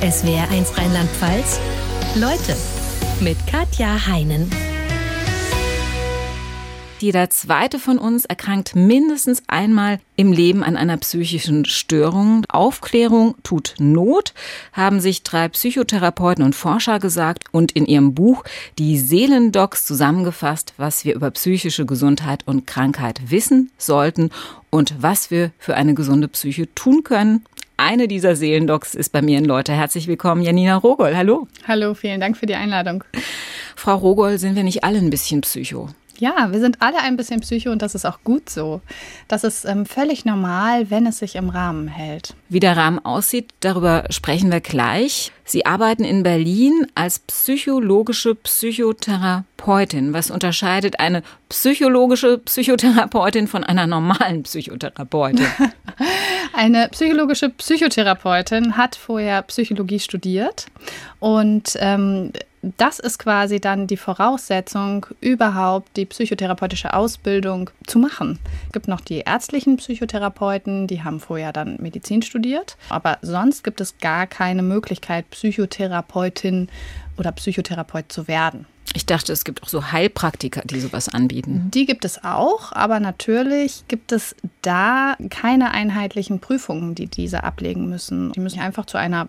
SWR1 Rheinland-Pfalz. Leute mit Katja Heinen. Jeder zweite von uns erkrankt mindestens einmal im Leben an einer psychischen Störung. Aufklärung tut Not, haben sich drei Psychotherapeuten und Forscher gesagt und in ihrem Buch Die Seelendocs zusammengefasst, was wir über psychische Gesundheit und Krankheit wissen sollten und was wir für eine gesunde Psyche tun können. Eine dieser Seelendocs ist bei mir in Leute. Herzlich willkommen, Janina Rogol. Hallo. Hallo, vielen Dank für die Einladung. Frau Rogol, sind wir nicht alle ein bisschen Psycho? Ja, wir sind alle ein bisschen Psycho und das ist auch gut so. Das ist ähm, völlig normal, wenn es sich im Rahmen hält. Wie der Rahmen aussieht, darüber sprechen wir gleich. Sie arbeiten in Berlin als psychologische Psychotherapeutin. Was unterscheidet eine psychologische Psychotherapeutin von einer normalen Psychotherapeutin? eine psychologische Psychotherapeutin hat vorher Psychologie studiert und ähm, das ist quasi dann die Voraussetzung, überhaupt die psychotherapeutische Ausbildung zu machen. Es gibt noch die ärztlichen Psychotherapeuten, die haben vorher dann Medizin studiert. Aber sonst gibt es gar keine Möglichkeit, Psychotherapeutin oder Psychotherapeut zu werden. Ich dachte, es gibt auch so Heilpraktiker, die sowas anbieten. Die gibt es auch, aber natürlich gibt es da keine einheitlichen Prüfungen, die diese ablegen müssen. Die müssen einfach zu einer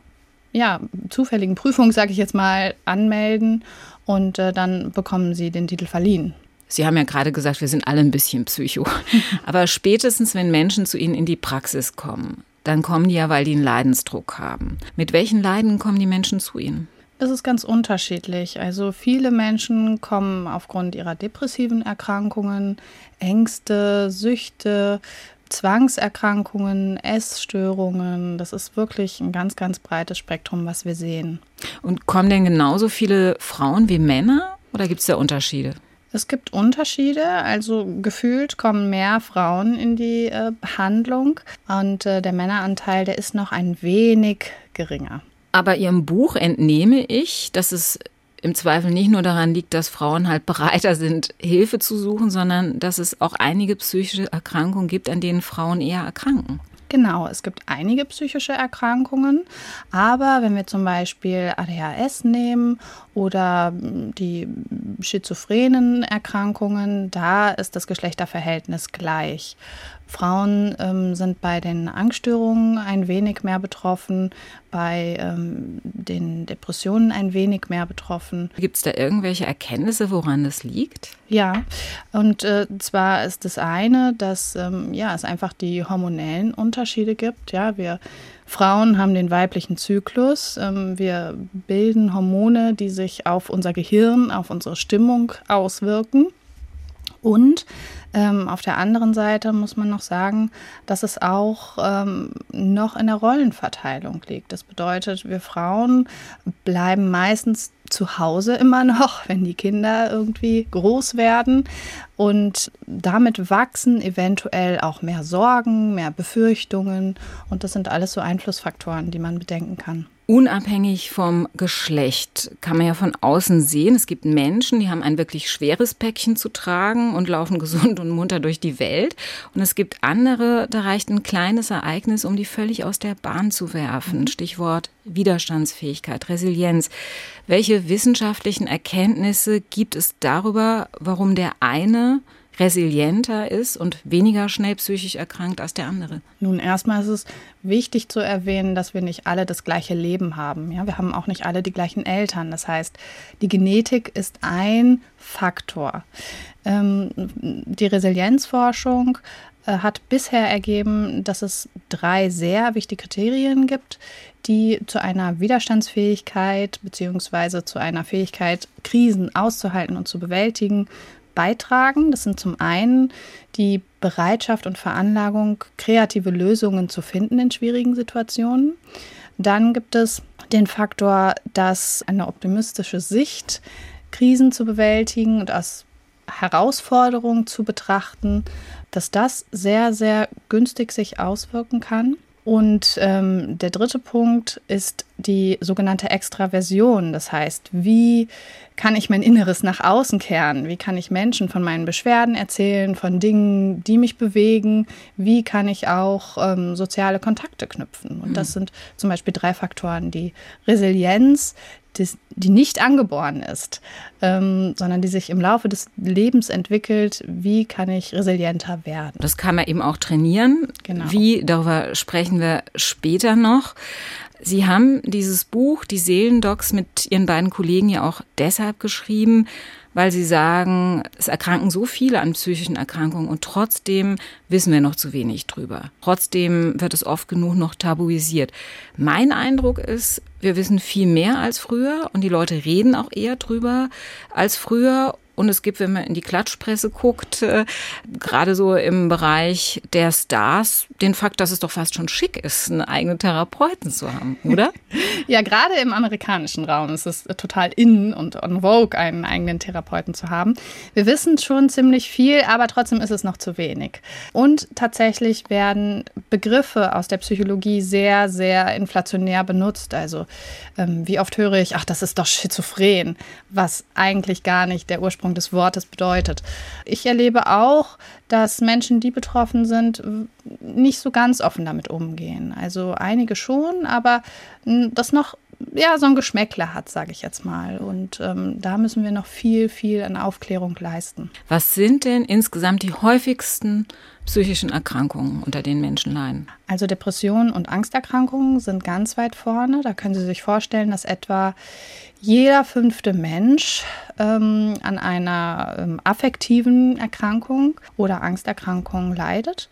ja, zufälligen Prüfung, sage ich jetzt mal, anmelden und äh, dann bekommen sie den Titel verliehen. Sie haben ja gerade gesagt, wir sind alle ein bisschen Psycho. Aber spätestens, wenn Menschen zu Ihnen in die Praxis kommen, dann kommen die ja, weil die einen Leidensdruck haben. Mit welchen Leiden kommen die Menschen zu Ihnen? Das ist ganz unterschiedlich. Also viele Menschen kommen aufgrund ihrer depressiven Erkrankungen, Ängste, Süchte, Zwangserkrankungen, Essstörungen. Das ist wirklich ein ganz, ganz breites Spektrum, was wir sehen. Und kommen denn genauso viele Frauen wie Männer oder gibt es da Unterschiede? Es gibt Unterschiede, also gefühlt kommen mehr Frauen in die äh, Behandlung und äh, der Männeranteil, der ist noch ein wenig geringer. Aber Ihrem Buch entnehme ich, dass es im Zweifel nicht nur daran liegt, dass Frauen halt bereiter sind, Hilfe zu suchen, sondern dass es auch einige psychische Erkrankungen gibt, an denen Frauen eher erkranken. Genau, es gibt einige psychische Erkrankungen, aber wenn wir zum Beispiel ADHS nehmen oder die schizophrenen Erkrankungen, da ist das Geschlechterverhältnis gleich. Frauen ähm, sind bei den Angststörungen ein wenig mehr betroffen, bei ähm, den Depressionen ein wenig mehr betroffen. Gibt es da irgendwelche Erkenntnisse, woran das liegt? Ja, und äh, zwar ist das eine, dass ähm, ja, es einfach die hormonellen Unterschiede gibt. Ja, wir Frauen haben den weiblichen Zyklus. Ähm, wir bilden Hormone, die sich auf unser Gehirn, auf unsere Stimmung auswirken. Und ähm, auf der anderen Seite muss man noch sagen, dass es auch ähm, noch in der Rollenverteilung liegt. Das bedeutet, wir Frauen bleiben meistens zu Hause immer noch, wenn die Kinder irgendwie groß werden. Und damit wachsen eventuell auch mehr Sorgen, mehr Befürchtungen. Und das sind alles so Einflussfaktoren, die man bedenken kann. Unabhängig vom Geschlecht kann man ja von außen sehen, es gibt Menschen, die haben ein wirklich schweres Päckchen zu tragen und laufen gesund und munter durch die Welt. Und es gibt andere, da reicht ein kleines Ereignis, um die völlig aus der Bahn zu werfen. Mhm. Stichwort Widerstandsfähigkeit, Resilienz. Welche wissenschaftlichen Erkenntnisse gibt es darüber, warum der eine resilienter ist und weniger schnell psychisch erkrankt als der andere? Nun, erstmal ist es wichtig zu erwähnen, dass wir nicht alle das gleiche Leben haben. Ja, wir haben auch nicht alle die gleichen Eltern. Das heißt, die Genetik ist ein Faktor. Ähm, die Resilienzforschung hat bisher ergeben, dass es drei sehr wichtige Kriterien gibt, die zu einer Widerstandsfähigkeit bzw. zu einer Fähigkeit, Krisen auszuhalten und zu bewältigen, beitragen. Das sind zum einen die Bereitschaft und Veranlagung, kreative Lösungen zu finden in schwierigen Situationen. Dann gibt es den Faktor, dass eine optimistische Sicht, Krisen zu bewältigen und als Herausforderung zu betrachten, dass das sehr, sehr günstig sich auswirken kann. Und ähm, der dritte Punkt ist die sogenannte Extraversion. Das heißt, wie kann ich mein Inneres nach außen kehren? Wie kann ich Menschen von meinen Beschwerden erzählen, von Dingen, die mich bewegen? Wie kann ich auch ähm, soziale Kontakte knüpfen? Und das mhm. sind zum Beispiel drei Faktoren. Die Resilienz, die nicht angeboren ist, ähm, sondern die sich im Laufe des Lebens entwickelt. Wie kann ich resilienter werden? Das kann man eben auch trainieren. Genau. Wie, darüber sprechen wir später noch. Sie haben dieses Buch, die Seelendocs, mit Ihren beiden Kollegen ja auch deshalb geschrieben, weil Sie sagen, es erkranken so viele an psychischen Erkrankungen und trotzdem wissen wir noch zu wenig drüber. Trotzdem wird es oft genug noch tabuisiert. Mein Eindruck ist, wir wissen viel mehr als früher und die Leute reden auch eher drüber als früher und es gibt, wenn man in die Klatschpresse guckt, äh, gerade so im Bereich der Stars, den Fakt, dass es doch fast schon schick ist, einen eigenen Therapeuten zu haben, oder? ja, gerade im amerikanischen Raum ist es total in und on vogue, einen eigenen Therapeuten zu haben. Wir wissen schon ziemlich viel, aber trotzdem ist es noch zu wenig. Und tatsächlich werden Begriffe aus der Psychologie sehr, sehr inflationär benutzt. Also ähm, wie oft höre ich, ach, das ist doch schizophren, was eigentlich gar nicht der Ursprung des Wortes bedeutet. Ich erlebe auch, dass Menschen, die betroffen sind, nicht so ganz offen damit umgehen. Also einige schon, aber das noch ja, so ein Geschmäckler hat, sage ich jetzt mal. Und ähm, da müssen wir noch viel, viel an Aufklärung leisten. Was sind denn insgesamt die häufigsten psychischen Erkrankungen, unter denen Menschen leiden? Also Depressionen und Angsterkrankungen sind ganz weit vorne. Da können Sie sich vorstellen, dass etwa jeder fünfte Mensch ähm, an einer ähm, affektiven Erkrankung oder Angsterkrankung leidet.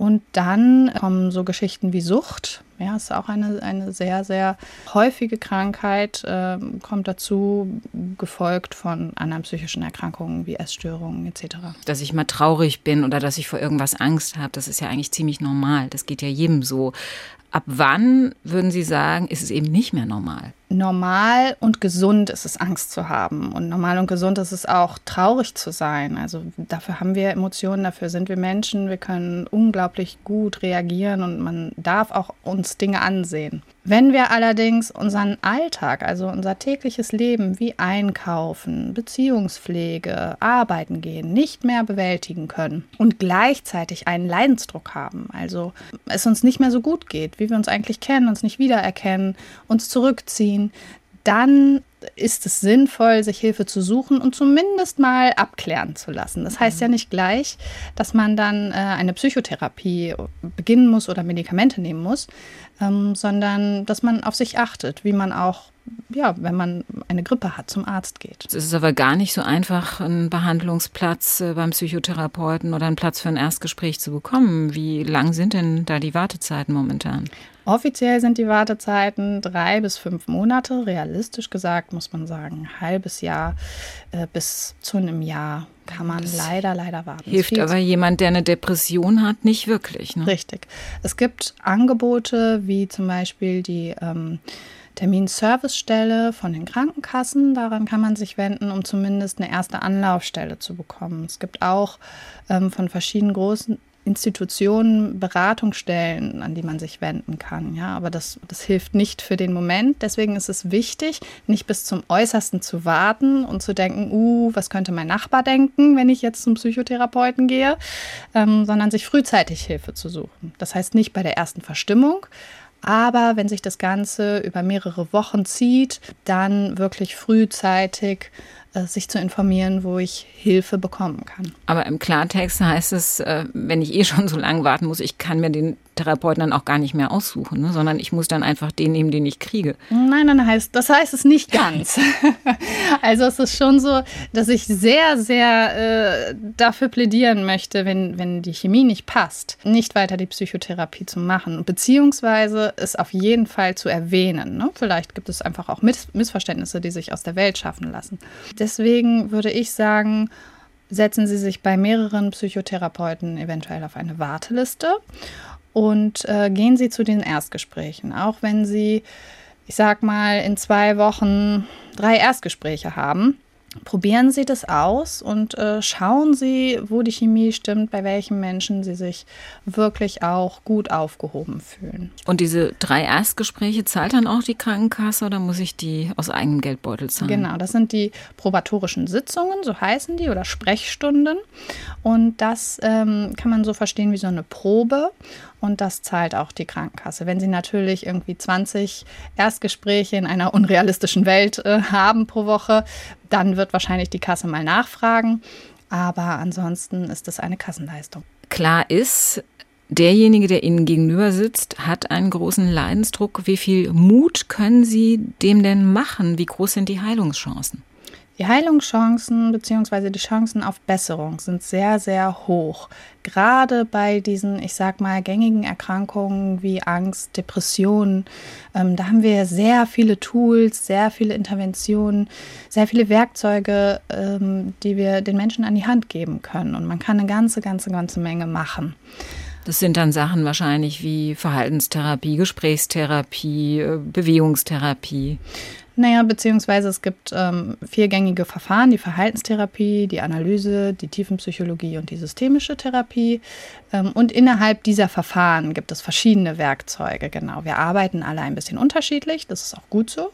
Und dann kommen so Geschichten wie Sucht. Ja, ist auch eine, eine sehr, sehr häufige Krankheit, äh, kommt dazu, gefolgt von anderen psychischen Erkrankungen wie Essstörungen etc. Dass ich mal traurig bin oder dass ich vor irgendwas Angst habe, das ist ja eigentlich ziemlich normal. Das geht ja jedem so. Ab wann würden Sie sagen, ist es eben nicht mehr normal? Normal und gesund ist es, Angst zu haben. Und normal und gesund ist es auch, traurig zu sein. Also dafür haben wir Emotionen, dafür sind wir Menschen. Wir können unglaublich gut reagieren und man darf auch uns Dinge ansehen. Wenn wir allerdings unseren Alltag, also unser tägliches Leben wie Einkaufen, Beziehungspflege, Arbeiten gehen, nicht mehr bewältigen können und gleichzeitig einen Leidensdruck haben, also es uns nicht mehr so gut geht, wie wir uns eigentlich kennen, uns nicht wiedererkennen, uns zurückziehen, ziehen, dann ist es sinnvoll, sich Hilfe zu suchen und zumindest mal abklären zu lassen. Das heißt ja mhm. nicht gleich, dass man dann äh, eine Psychotherapie beginnen muss oder Medikamente nehmen muss, ähm, sondern dass man auf sich achtet, wie man auch ja, wenn man eine Grippe hat, zum Arzt geht. Es ist aber gar nicht so einfach, einen Behandlungsplatz äh, beim Psychotherapeuten oder einen Platz für ein Erstgespräch zu bekommen. Wie lang sind denn da die Wartezeiten momentan? Offiziell sind die Wartezeiten drei bis fünf Monate. Realistisch gesagt muss man sagen, ein halbes Jahr äh, bis zu einem Jahr kann man das leider, leider warten. Hilft aber jemand, der eine Depression hat, nicht wirklich. Ne? Richtig. Es gibt Angebote wie zum Beispiel die ähm, Terminservicestelle von den Krankenkassen. Daran kann man sich wenden, um zumindest eine erste Anlaufstelle zu bekommen. Es gibt auch ähm, von verschiedenen großen Institutionen, Beratungsstellen, an die man sich wenden kann. Ja, aber das, das hilft nicht für den Moment. Deswegen ist es wichtig, nicht bis zum Äußersten zu warten und zu denken, uh, was könnte mein Nachbar denken, wenn ich jetzt zum Psychotherapeuten gehe, ähm, sondern sich frühzeitig Hilfe zu suchen. Das heißt nicht bei der ersten Verstimmung, aber wenn sich das Ganze über mehrere Wochen zieht, dann wirklich frühzeitig sich zu informieren, wo ich Hilfe bekommen kann. Aber im Klartext heißt es, äh, wenn ich eh schon so lange warten muss, ich kann mir den Therapeuten dann auch gar nicht mehr aussuchen, ne? sondern ich muss dann einfach den nehmen, den ich kriege. Nein, dann heißt, das heißt es nicht ganz. also es ist schon so, dass ich sehr, sehr äh, dafür plädieren möchte, wenn, wenn die Chemie nicht passt, nicht weiter die Psychotherapie zu machen, beziehungsweise es auf jeden Fall zu erwähnen. Ne? Vielleicht gibt es einfach auch Miss Missverständnisse, die sich aus der Welt schaffen lassen. Deswegen würde ich sagen, setzen Sie sich bei mehreren Psychotherapeuten eventuell auf eine Warteliste und äh, gehen Sie zu den Erstgesprächen, auch wenn Sie, ich sag mal, in zwei Wochen drei Erstgespräche haben. Probieren Sie das aus und äh, schauen Sie, wo die Chemie stimmt, bei welchen Menschen Sie sich wirklich auch gut aufgehoben fühlen. Und diese drei Erstgespräche zahlt dann auch die Krankenkasse oder muss ich die aus eigenem Geldbeutel zahlen? Genau, das sind die probatorischen Sitzungen, so heißen die, oder Sprechstunden. Und das ähm, kann man so verstehen wie so eine Probe und das zahlt auch die Krankenkasse. Wenn Sie natürlich irgendwie 20 Erstgespräche in einer unrealistischen Welt äh, haben pro Woche, dann wird wahrscheinlich die Kasse mal nachfragen. Aber ansonsten ist es eine Kassenleistung. Klar ist, derjenige, der Ihnen gegenüber sitzt, hat einen großen Leidensdruck. Wie viel Mut können Sie dem denn machen? Wie groß sind die Heilungschancen? Die Heilungschancen bzw. die Chancen auf Besserung sind sehr, sehr hoch. Gerade bei diesen, ich sag mal, gängigen Erkrankungen wie Angst, Depressionen, ähm, da haben wir sehr viele Tools, sehr viele Interventionen, sehr viele Werkzeuge, ähm, die wir den Menschen an die Hand geben können. Und man kann eine ganze, ganze, ganze Menge machen. Das sind dann Sachen wahrscheinlich wie Verhaltenstherapie, Gesprächstherapie, äh, Bewegungstherapie. Naja, beziehungsweise es gibt ähm, viergängige Verfahren, die Verhaltenstherapie, die Analyse, die Tiefenpsychologie und die systemische Therapie. Ähm, und innerhalb dieser Verfahren gibt es verschiedene Werkzeuge, genau. Wir arbeiten alle ein bisschen unterschiedlich, das ist auch gut so.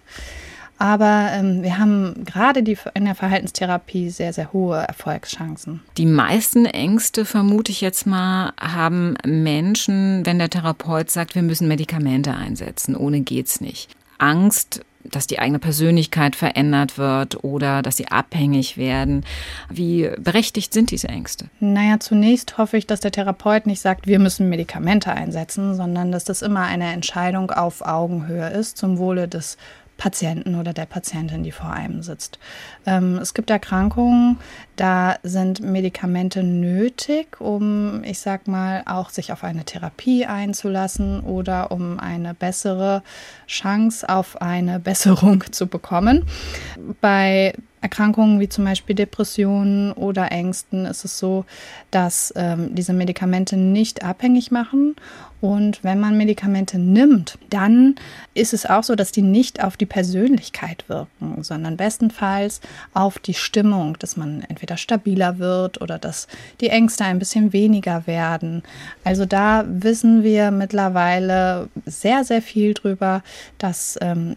Aber ähm, wir haben gerade in der Verhaltenstherapie sehr, sehr hohe Erfolgschancen. Die meisten Ängste, vermute ich jetzt mal, haben Menschen, wenn der Therapeut sagt, wir müssen Medikamente einsetzen. Ohne geht's nicht. Angst dass die eigene Persönlichkeit verändert wird oder dass sie abhängig werden. Wie berechtigt sind diese Ängste? Naja, zunächst hoffe ich, dass der Therapeut nicht sagt, wir müssen Medikamente einsetzen, sondern dass das immer eine Entscheidung auf Augenhöhe ist zum Wohle des Patienten oder der Patientin, die vor einem sitzt. Ähm, es gibt Erkrankungen, da sind Medikamente nötig, um, ich sag mal, auch sich auf eine Therapie einzulassen oder um eine bessere Chance auf eine Besserung zu bekommen. Bei Erkrankungen wie zum Beispiel Depressionen oder Ängsten ist es so, dass ähm, diese Medikamente nicht abhängig machen. Und wenn man Medikamente nimmt, dann ist es auch so, dass die nicht auf die Persönlichkeit wirken, sondern bestenfalls auf die Stimmung, dass man entweder stabiler wird oder dass die Ängste ein bisschen weniger werden. Also da wissen wir mittlerweile sehr, sehr viel drüber, dass ähm,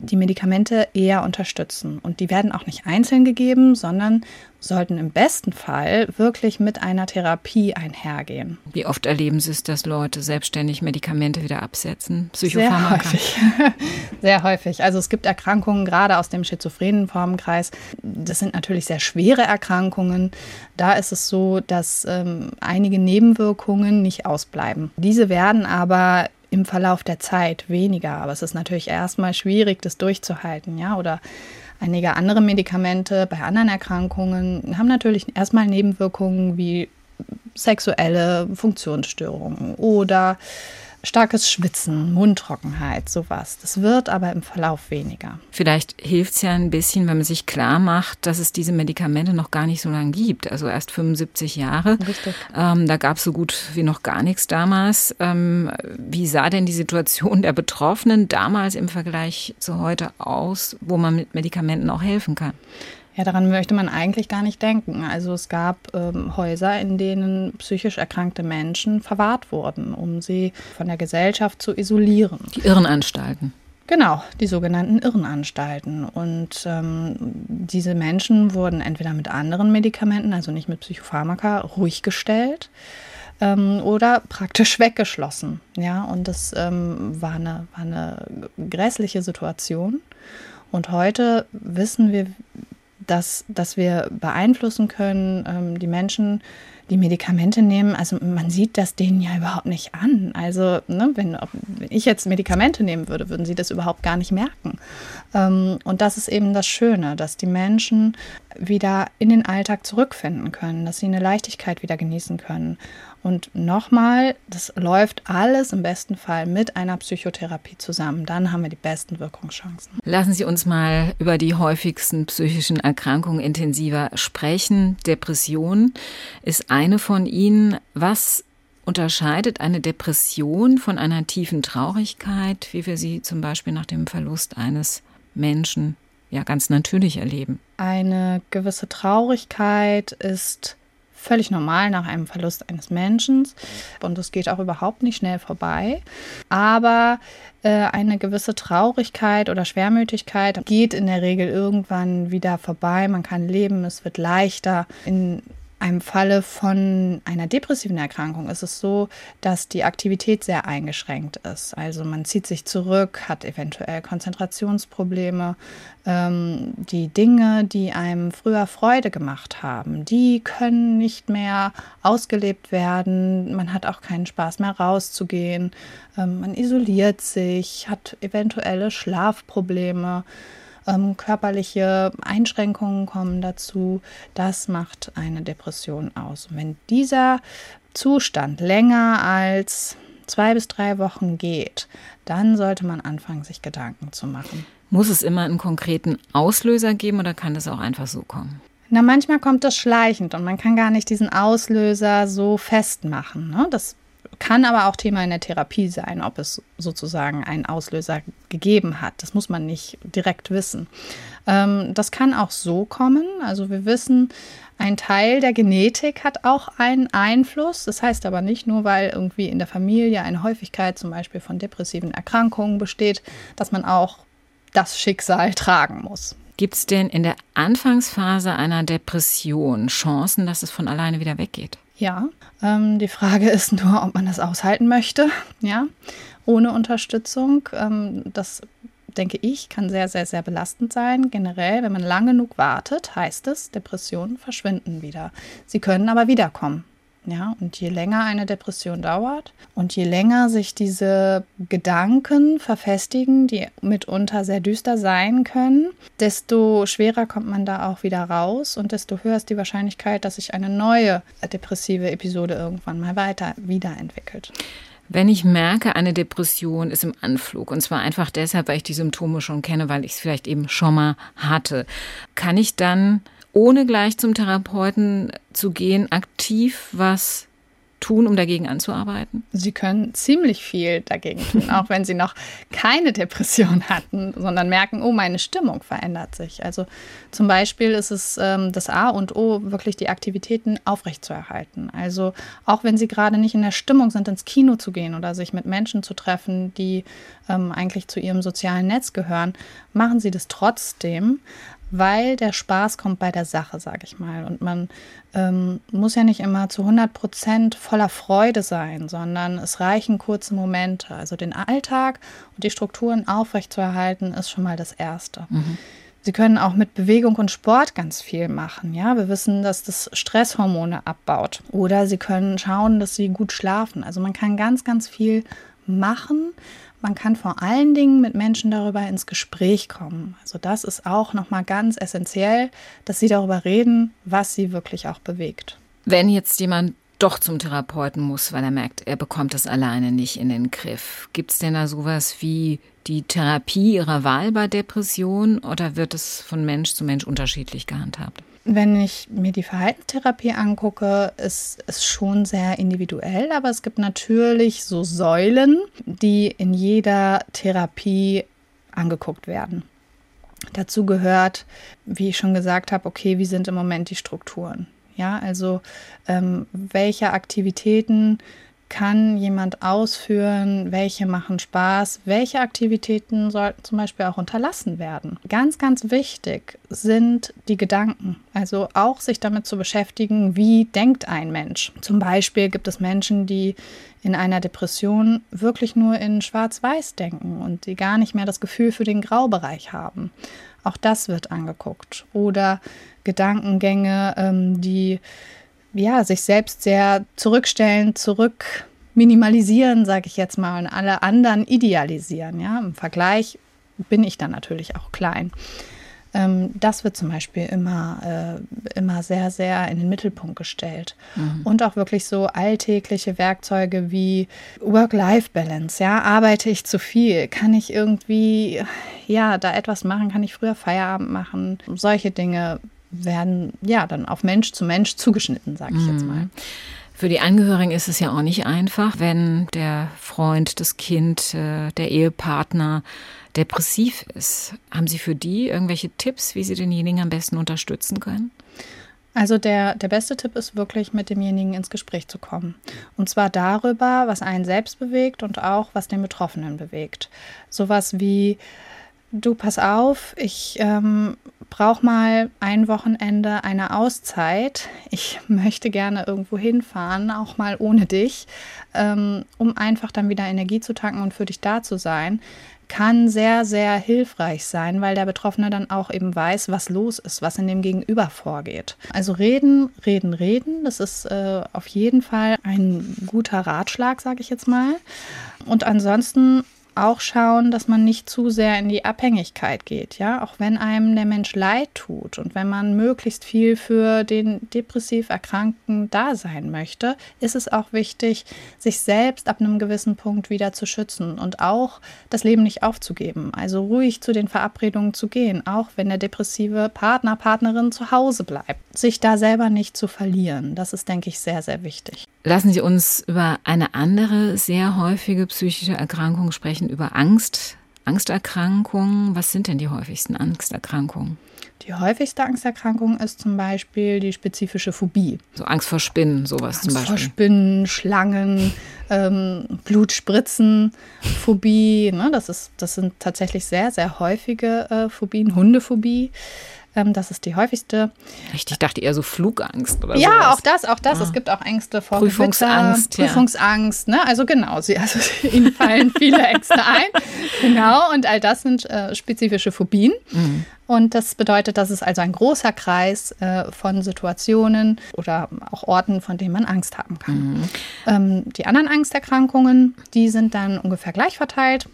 die Medikamente eher unterstützen. Und die werden auch nicht einzeln gegeben, sondern sollten im besten Fall wirklich mit einer Therapie einhergehen. Wie oft erleben Sie es, dass Leute selbstständig Medikamente wieder absetzen? Psychopharmaka? Sehr häufig. sehr häufig. Also es gibt Erkrankungen, gerade aus dem schizophrenen Formenkreis. Das sind natürlich sehr schwere Erkrankungen. Da ist es so, dass ähm, einige Nebenwirkungen nicht ausbleiben. Diese werden aber im Verlauf der Zeit weniger. Aber es ist natürlich erstmal schwierig, das durchzuhalten, ja, oder einige andere Medikamente bei anderen Erkrankungen haben natürlich erstmal Nebenwirkungen wie sexuelle Funktionsstörungen oder starkes Schwitzen, Mundtrockenheit, sowas. Das wird aber im Verlauf weniger. Vielleicht hilft es ja ein bisschen, wenn man sich klar macht, dass es diese Medikamente noch gar nicht so lange gibt. Also erst 75 Jahre. Richtig. Ähm, da gab es so gut wie noch gar nichts damals. Ähm, wie sah denn die Situation der Betroffenen damals im Vergleich zu heute aus, wo man mit Medikamenten auch helfen kann? Ja, daran möchte man eigentlich gar nicht denken. Also es gab ähm, Häuser, in denen psychisch erkrankte Menschen verwahrt wurden, um sie von der Gesellschaft zu isolieren. Die Irrenanstalten. Genau, die sogenannten Irrenanstalten. Und ähm, diese Menschen wurden entweder mit anderen Medikamenten, also nicht mit Psychopharmaka, ruhig gestellt ähm, oder praktisch weggeschlossen. Ja, und das ähm, war, eine, war eine grässliche Situation. Und heute wissen wir, dass, dass wir beeinflussen können, ähm, die Menschen, die Medikamente nehmen. Also man sieht das denen ja überhaupt nicht an. Also ne, wenn, wenn, ich jetzt Medikamente nehmen würde, würden sie das überhaupt gar nicht merken. Ähm, und das ist eben das Schöne, dass die Menschen wieder in den Alltag zurückfinden können, dass sie eine Leichtigkeit wieder genießen können. Und nochmal, das läuft alles im besten Fall mit einer Psychotherapie zusammen. Dann haben wir die besten Wirkungschancen. Lassen Sie uns mal über die häufigsten psychischen Erkrankungen intensiver sprechen. Depression ist eine von ihnen. Was unterscheidet eine Depression von einer tiefen Traurigkeit, wie wir sie zum Beispiel nach dem Verlust eines Menschen ja ganz natürlich erleben. Eine gewisse Traurigkeit ist völlig normal nach einem Verlust eines Menschen und es geht auch überhaupt nicht schnell vorbei. Aber äh, eine gewisse Traurigkeit oder Schwermütigkeit geht in der Regel irgendwann wieder vorbei. Man kann leben, es wird leichter. In einem Falle von einer depressiven Erkrankung ist es so, dass die Aktivität sehr eingeschränkt ist. Also man zieht sich zurück, hat eventuell Konzentrationsprobleme. Ähm, die Dinge, die einem früher Freude gemacht haben, die können nicht mehr ausgelebt werden. Man hat auch keinen Spaß mehr rauszugehen. Ähm, man isoliert sich, hat eventuelle Schlafprobleme ähm, körperliche Einschränkungen kommen dazu. Das macht eine Depression aus. Und wenn dieser Zustand länger als zwei bis drei Wochen geht, dann sollte man anfangen, sich Gedanken zu machen. Muss es immer einen konkreten Auslöser geben oder kann das auch einfach so kommen? Na, manchmal kommt das schleichend und man kann gar nicht diesen Auslöser so festmachen. Ne? Das kann aber auch Thema in der Therapie sein, ob es sozusagen einen Auslöser gegeben hat. Das muss man nicht direkt wissen. Ähm, das kann auch so kommen. Also wir wissen, ein Teil der Genetik hat auch einen Einfluss. Das heißt aber nicht nur, weil irgendwie in der Familie eine Häufigkeit zum Beispiel von depressiven Erkrankungen besteht, dass man auch das Schicksal tragen muss. Gibt es denn in der Anfangsphase einer Depression Chancen, dass es von alleine wieder weggeht? Ja, ähm, die Frage ist nur, ob man das aushalten möchte, ja, ohne Unterstützung. Ähm, das denke ich, kann sehr, sehr, sehr belastend sein. Generell, wenn man lang genug wartet, heißt es, Depressionen verschwinden wieder. Sie können aber wiederkommen. Ja, und je länger eine Depression dauert und je länger sich diese Gedanken verfestigen, die mitunter sehr düster sein können, desto schwerer kommt man da auch wieder raus und desto höher ist die Wahrscheinlichkeit, dass sich eine neue depressive Episode irgendwann mal weiter wiederentwickelt. Wenn ich merke, eine Depression ist im Anflug, und zwar einfach deshalb, weil ich die Symptome schon kenne, weil ich es vielleicht eben schon mal hatte, kann ich dann ohne gleich zum Therapeuten zu gehen, aktiv was tun, um dagegen anzuarbeiten? Sie können ziemlich viel dagegen tun, auch wenn Sie noch keine Depression hatten, sondern merken, oh, meine Stimmung verändert sich. Also zum Beispiel ist es ähm, das A und O, wirklich die Aktivitäten aufrechtzuerhalten. Also auch wenn Sie gerade nicht in der Stimmung sind, ins Kino zu gehen oder sich mit Menschen zu treffen, die ähm, eigentlich zu Ihrem sozialen Netz gehören, machen Sie das trotzdem, weil der Spaß kommt bei der Sache, sage ich mal. Und man ähm, muss ja nicht immer zu 100 Prozent voller Freude sein, sondern es reichen kurze Momente. Also den Alltag und die Strukturen aufrechtzuerhalten, ist schon mal das Erste. Mhm. Sie können auch mit Bewegung und Sport ganz viel machen. Ja, wir wissen, dass das Stresshormone abbaut. Oder Sie können schauen, dass Sie gut schlafen. Also man kann ganz, ganz viel machen, man kann vor allen Dingen mit Menschen darüber ins Gespräch kommen. Also das ist auch nochmal ganz essentiell, dass sie darüber reden, was sie wirklich auch bewegt. Wenn jetzt jemand doch zum Therapeuten muss, weil er merkt, er bekommt das alleine nicht in den Griff. Gibt es denn da sowas wie die Therapie ihrer Wahl bei Depressionen oder wird es von Mensch zu Mensch unterschiedlich gehandhabt? Wenn ich mir die Verhaltenstherapie angucke, ist es schon sehr individuell, aber es gibt natürlich so Säulen, die in jeder Therapie angeguckt werden. Dazu gehört, wie ich schon gesagt habe, okay, wie sind im Moment die Strukturen? Ja, also ähm, welche Aktivitäten kann jemand ausführen, welche machen Spaß, welche Aktivitäten sollten zum Beispiel auch unterlassen werden. Ganz, ganz wichtig sind die Gedanken, also auch sich damit zu beschäftigen, wie denkt ein Mensch. Zum Beispiel gibt es Menschen, die in einer Depression wirklich nur in Schwarz-Weiß denken und die gar nicht mehr das Gefühl für den Graubereich haben. Auch das wird angeguckt. Oder Gedankengänge, ähm, die ja, sich selbst sehr zurückstellen, zurück minimalisieren, sage ich jetzt mal, und alle anderen idealisieren. Ja, im Vergleich bin ich dann natürlich auch klein. Ähm, das wird zum Beispiel immer, äh, immer sehr, sehr in den Mittelpunkt gestellt. Mhm. Und auch wirklich so alltägliche Werkzeuge wie Work-Life-Balance. Ja, arbeite ich zu viel? Kann ich irgendwie, ja, da etwas machen? Kann ich früher Feierabend machen? Solche Dinge werden ja dann auf Mensch zu Mensch zugeschnitten, sage ich mhm. jetzt mal. Für die Angehörigen ist es ja auch nicht einfach, wenn der Freund, das Kind, äh, der Ehepartner depressiv ist. Haben Sie für die irgendwelche Tipps, wie Sie denjenigen am besten unterstützen können? Also der, der beste Tipp ist wirklich, mit demjenigen ins Gespräch zu kommen. Und zwar darüber, was einen selbst bewegt und auch, was den Betroffenen bewegt. Sowas wie, du pass auf, ich ähm, brauche mal ein Wochenende eine Auszeit. Ich möchte gerne irgendwo hinfahren, auch mal ohne dich, ähm, um einfach dann wieder Energie zu tanken und für dich da zu sein kann sehr, sehr hilfreich sein, weil der Betroffene dann auch eben weiß, was los ist, was in dem Gegenüber vorgeht. Also reden, reden, reden, das ist äh, auf jeden Fall ein guter Ratschlag, sage ich jetzt mal. Und ansonsten auch schauen, dass man nicht zu sehr in die Abhängigkeit geht, ja, auch wenn einem der Mensch leid tut und wenn man möglichst viel für den depressiv Erkrankten da sein möchte, ist es auch wichtig, sich selbst ab einem gewissen Punkt wieder zu schützen und auch das Leben nicht aufzugeben, also ruhig zu den Verabredungen zu gehen, auch wenn der depressive Partner, Partnerin zu Hause bleibt, sich da selber nicht zu verlieren. Das ist, denke ich, sehr, sehr wichtig. Lassen Sie uns über eine andere sehr häufige psychische Erkrankung sprechen, über Angst, Angsterkrankungen. Was sind denn die häufigsten Angsterkrankungen? Die häufigste Angsterkrankung ist zum Beispiel die spezifische Phobie. So Angst vor Spinnen, sowas Angst zum Beispiel. Vor Spinnen, Schlangen, ähm, Blutspritzen, Phobie. Ne? Das, ist, das sind tatsächlich sehr, sehr häufige äh, Phobien. Hundephobie ähm, das ist die häufigste. Richtig, ich dachte eher so Flugangst oder Ja, sowas. auch das, auch das. Ah. Es gibt auch Ängste vor Prüfungsangst. Gewitter, Prüfungsangst, ja. ne? Also genau, sie, also ihnen fallen viele Ängste ein. Genau, und all das sind äh, spezifische Phobien. Mhm. Und das bedeutet, dass es also ein großer Kreis äh, von Situationen oder auch Orten, von denen man Angst haben kann. Mhm. Ähm, die anderen Angsterkrankungen, die sind dann ungefähr gleich verteilt.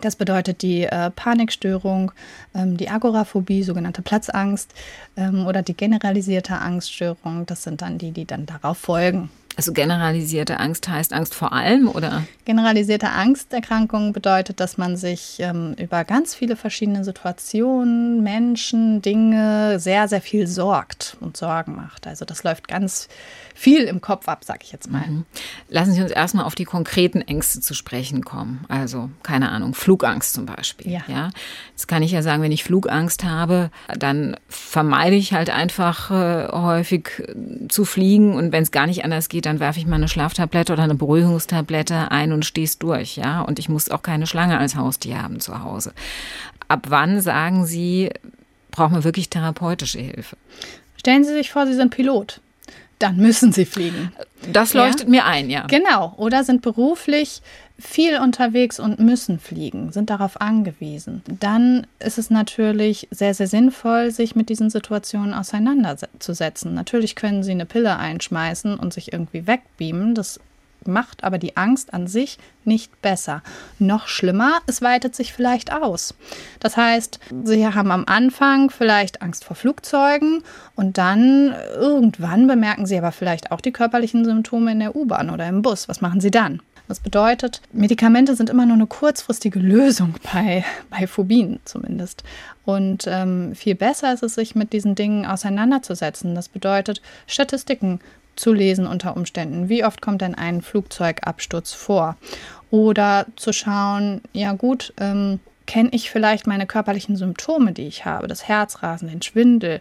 Das bedeutet die äh, Panikstörung, ähm, die Agoraphobie, sogenannte Platzangst ähm, oder die generalisierte Angststörung. Das sind dann die, die dann darauf folgen. Also generalisierte Angst heißt Angst vor allem, oder? Generalisierte Angsterkrankung bedeutet, dass man sich ähm, über ganz viele verschiedene Situationen, Menschen, Dinge sehr, sehr viel sorgt und Sorgen macht. Also das läuft ganz viel im Kopf ab, sag ich jetzt mal. Mhm. Lassen Sie uns erstmal auf die konkreten Ängste zu sprechen kommen. Also, keine Ahnung, Flugangst zum Beispiel. Ja. ja? Jetzt kann ich ja sagen, wenn ich Flugangst habe, dann vermeide ich halt einfach äh, häufig äh, zu fliegen und wenn es gar nicht anders geht, dann werfe ich mal eine Schlaftablette oder eine Beruhigungstablette ein und steh's durch, ja. Und ich muss auch keine Schlange als Haustier haben zu Hause. Ab wann sagen Sie, braucht man wirklich therapeutische Hilfe? Stellen Sie sich vor, Sie sind Pilot dann müssen sie fliegen. Das leuchtet ja? mir ein, ja. Genau. Oder sind beruflich viel unterwegs und müssen fliegen, sind darauf angewiesen. Dann ist es natürlich sehr, sehr sinnvoll, sich mit diesen Situationen auseinanderzusetzen. Natürlich können sie eine Pille einschmeißen und sich irgendwie wegbeamen. Das macht aber die Angst an sich nicht besser. Noch schlimmer, es weitet sich vielleicht aus. Das heißt, Sie haben am Anfang vielleicht Angst vor Flugzeugen und dann irgendwann bemerken Sie aber vielleicht auch die körperlichen Symptome in der U-Bahn oder im Bus. Was machen Sie dann? Das bedeutet, Medikamente sind immer nur eine kurzfristige Lösung bei, bei Phobien zumindest. Und ähm, viel besser ist es, sich mit diesen Dingen auseinanderzusetzen. Das bedeutet, Statistiken zu lesen unter Umständen. Wie oft kommt denn ein Flugzeugabsturz vor? Oder zu schauen, ja gut, ähm, kenne ich vielleicht meine körperlichen Symptome, die ich habe, das Herzrasen, den Schwindel,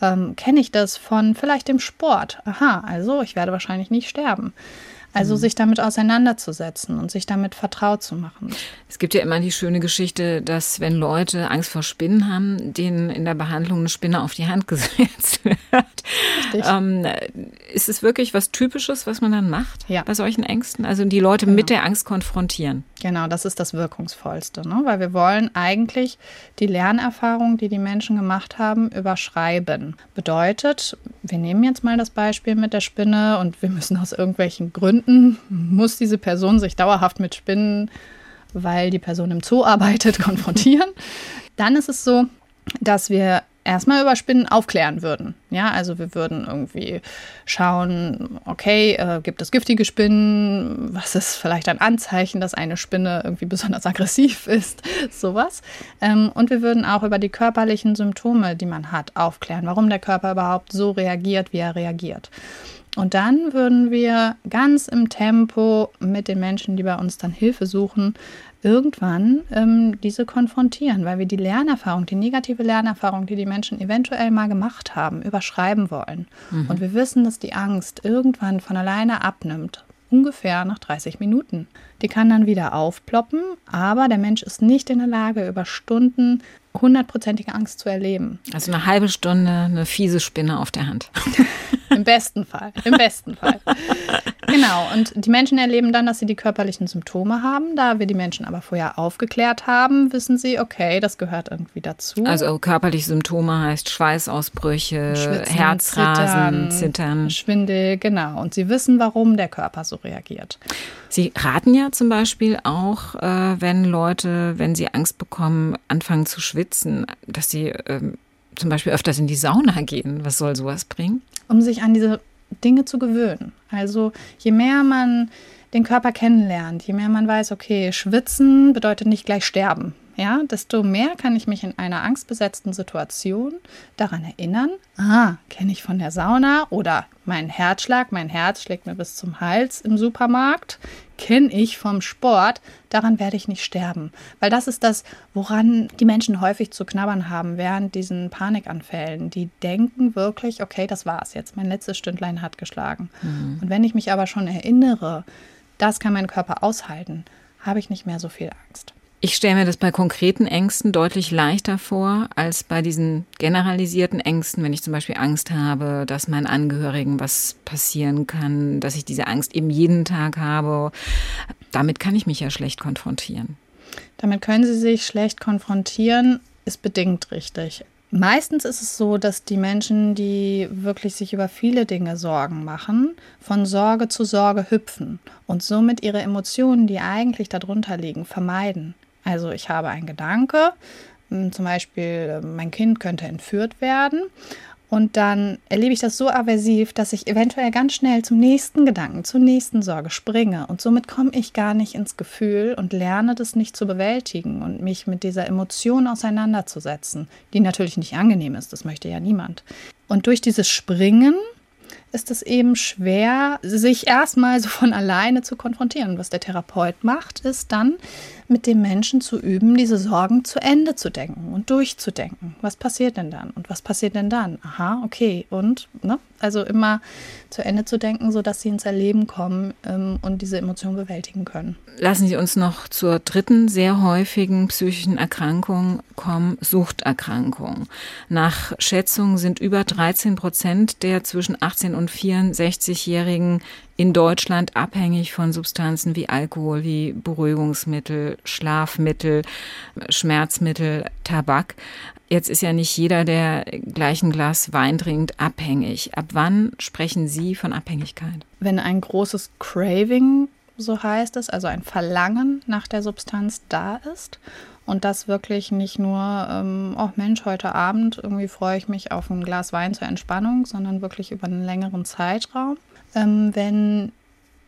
ähm, kenne ich das von vielleicht dem Sport? Aha, also ich werde wahrscheinlich nicht sterben. Also mhm. sich damit auseinanderzusetzen und sich damit vertraut zu machen. Es gibt ja immer die schöne Geschichte, dass wenn Leute Angst vor Spinnen haben, denen in der Behandlung eine Spinne auf die Hand gesetzt wird. Ähm, ist es wirklich was Typisches, was man dann macht ja. bei solchen Ängsten? Also die Leute genau. mit der Angst konfrontieren. Genau, das ist das Wirkungsvollste, ne? weil wir wollen eigentlich die Lernerfahrung, die die Menschen gemacht haben, überschreiben. Bedeutet, wir nehmen jetzt mal das Beispiel mit der Spinne und wir müssen aus irgendwelchen Gründen, muss diese Person sich dauerhaft mit Spinnen, weil die Person im Zoo arbeitet, konfrontieren. Dann ist es so, dass wir erstmal über Spinnen aufklären würden. Ja, also wir würden irgendwie schauen, okay, äh, gibt es giftige Spinnen? Was ist vielleicht ein Anzeichen, dass eine Spinne irgendwie besonders aggressiv ist? Sowas. Ähm, und wir würden auch über die körperlichen Symptome, die man hat, aufklären, warum der Körper überhaupt so reagiert, wie er reagiert. Und dann würden wir ganz im Tempo mit den Menschen, die bei uns dann Hilfe suchen, irgendwann ähm, diese konfrontieren, weil wir die Lernerfahrung, die negative Lernerfahrung, die die Menschen eventuell mal gemacht haben, überschreiben wollen. Mhm. Und wir wissen, dass die Angst irgendwann von alleine abnimmt ungefähr nach 30 Minuten. Die kann dann wieder aufploppen, aber der Mensch ist nicht in der Lage, über Stunden hundertprozentige Angst zu erleben. Also eine halbe Stunde eine fiese Spinne auf der Hand. Im besten Fall, im besten Fall. Genau, und die Menschen erleben dann, dass sie die körperlichen Symptome haben. Da wir die Menschen aber vorher aufgeklärt haben, wissen sie, okay, das gehört irgendwie dazu. Also körperliche Symptome heißt Schweißausbrüche, Schwitzen, Herzrasen, Zittern, Zittern. Schwindel, genau. Und sie wissen, warum der Körper so reagiert. Sie raten ja zum Beispiel auch, äh, wenn Leute, wenn sie Angst bekommen, anfangen zu schwitzen, dass sie ähm, zum Beispiel öfters in die Sauna gehen. Was soll sowas bringen? Um sich an diese Dinge zu gewöhnen. Also je mehr man den Körper kennenlernt, je mehr man weiß, okay, schwitzen bedeutet nicht gleich sterben ja, desto mehr kann ich mich in einer angstbesetzten Situation daran erinnern, ah, kenne ich von der Sauna oder mein Herzschlag, mein Herz schlägt mir bis zum Hals im Supermarkt, kenne ich vom Sport, daran werde ich nicht sterben. Weil das ist das, woran die Menschen häufig zu knabbern haben während diesen Panikanfällen. Die denken wirklich, okay, das war's jetzt, mein letztes Stündlein hat geschlagen. Mhm. Und wenn ich mich aber schon erinnere, das kann mein Körper aushalten, habe ich nicht mehr so viel Angst. Ich stelle mir das bei konkreten Ängsten deutlich leichter vor als bei diesen generalisierten Ängsten, wenn ich zum Beispiel Angst habe, dass meinen Angehörigen was passieren kann, dass ich diese Angst eben jeden Tag habe. Damit kann ich mich ja schlecht konfrontieren. Damit können Sie sich schlecht konfrontieren, ist bedingt richtig. Meistens ist es so, dass die Menschen, die wirklich sich über viele Dinge Sorgen machen, von Sorge zu Sorge hüpfen und somit ihre Emotionen, die eigentlich darunter liegen, vermeiden. Also ich habe einen Gedanke, hm, zum Beispiel, mein Kind könnte entführt werden. Und dann erlebe ich das so aversiv, dass ich eventuell ganz schnell zum nächsten Gedanken, zur nächsten Sorge springe. Und somit komme ich gar nicht ins Gefühl und lerne das nicht zu bewältigen und mich mit dieser Emotion auseinanderzusetzen, die natürlich nicht angenehm ist, das möchte ja niemand. Und durch dieses Springen ist es eben schwer, sich erstmal so von alleine zu konfrontieren. was der Therapeut macht, ist dann mit dem Menschen zu üben, diese Sorgen zu Ende zu denken und durchzudenken. Was passiert denn dann? Und was passiert denn dann? Aha, okay. Und, ne? Also immer zu Ende zu denken, sodass sie ins Erleben kommen ähm, und diese Emotionen bewältigen können. Lassen Sie uns noch zur dritten sehr häufigen psychischen Erkrankung kommen, Suchterkrankung. Nach Schätzungen sind über 13 Prozent der zwischen 18 und 64-Jährigen in Deutschland abhängig von Substanzen wie Alkohol, wie Beruhigungsmittel, Schlafmittel, Schmerzmittel, Tabak. Jetzt ist ja nicht jeder, der gleich ein Glas Wein trinkt, abhängig. Ab wann sprechen Sie von Abhängigkeit? Wenn ein großes Craving, so heißt es, also ein Verlangen nach der Substanz da ist und das wirklich nicht nur, ähm, oh Mensch, heute Abend irgendwie freue ich mich auf ein Glas Wein zur Entspannung, sondern wirklich über einen längeren Zeitraum ähm, wenn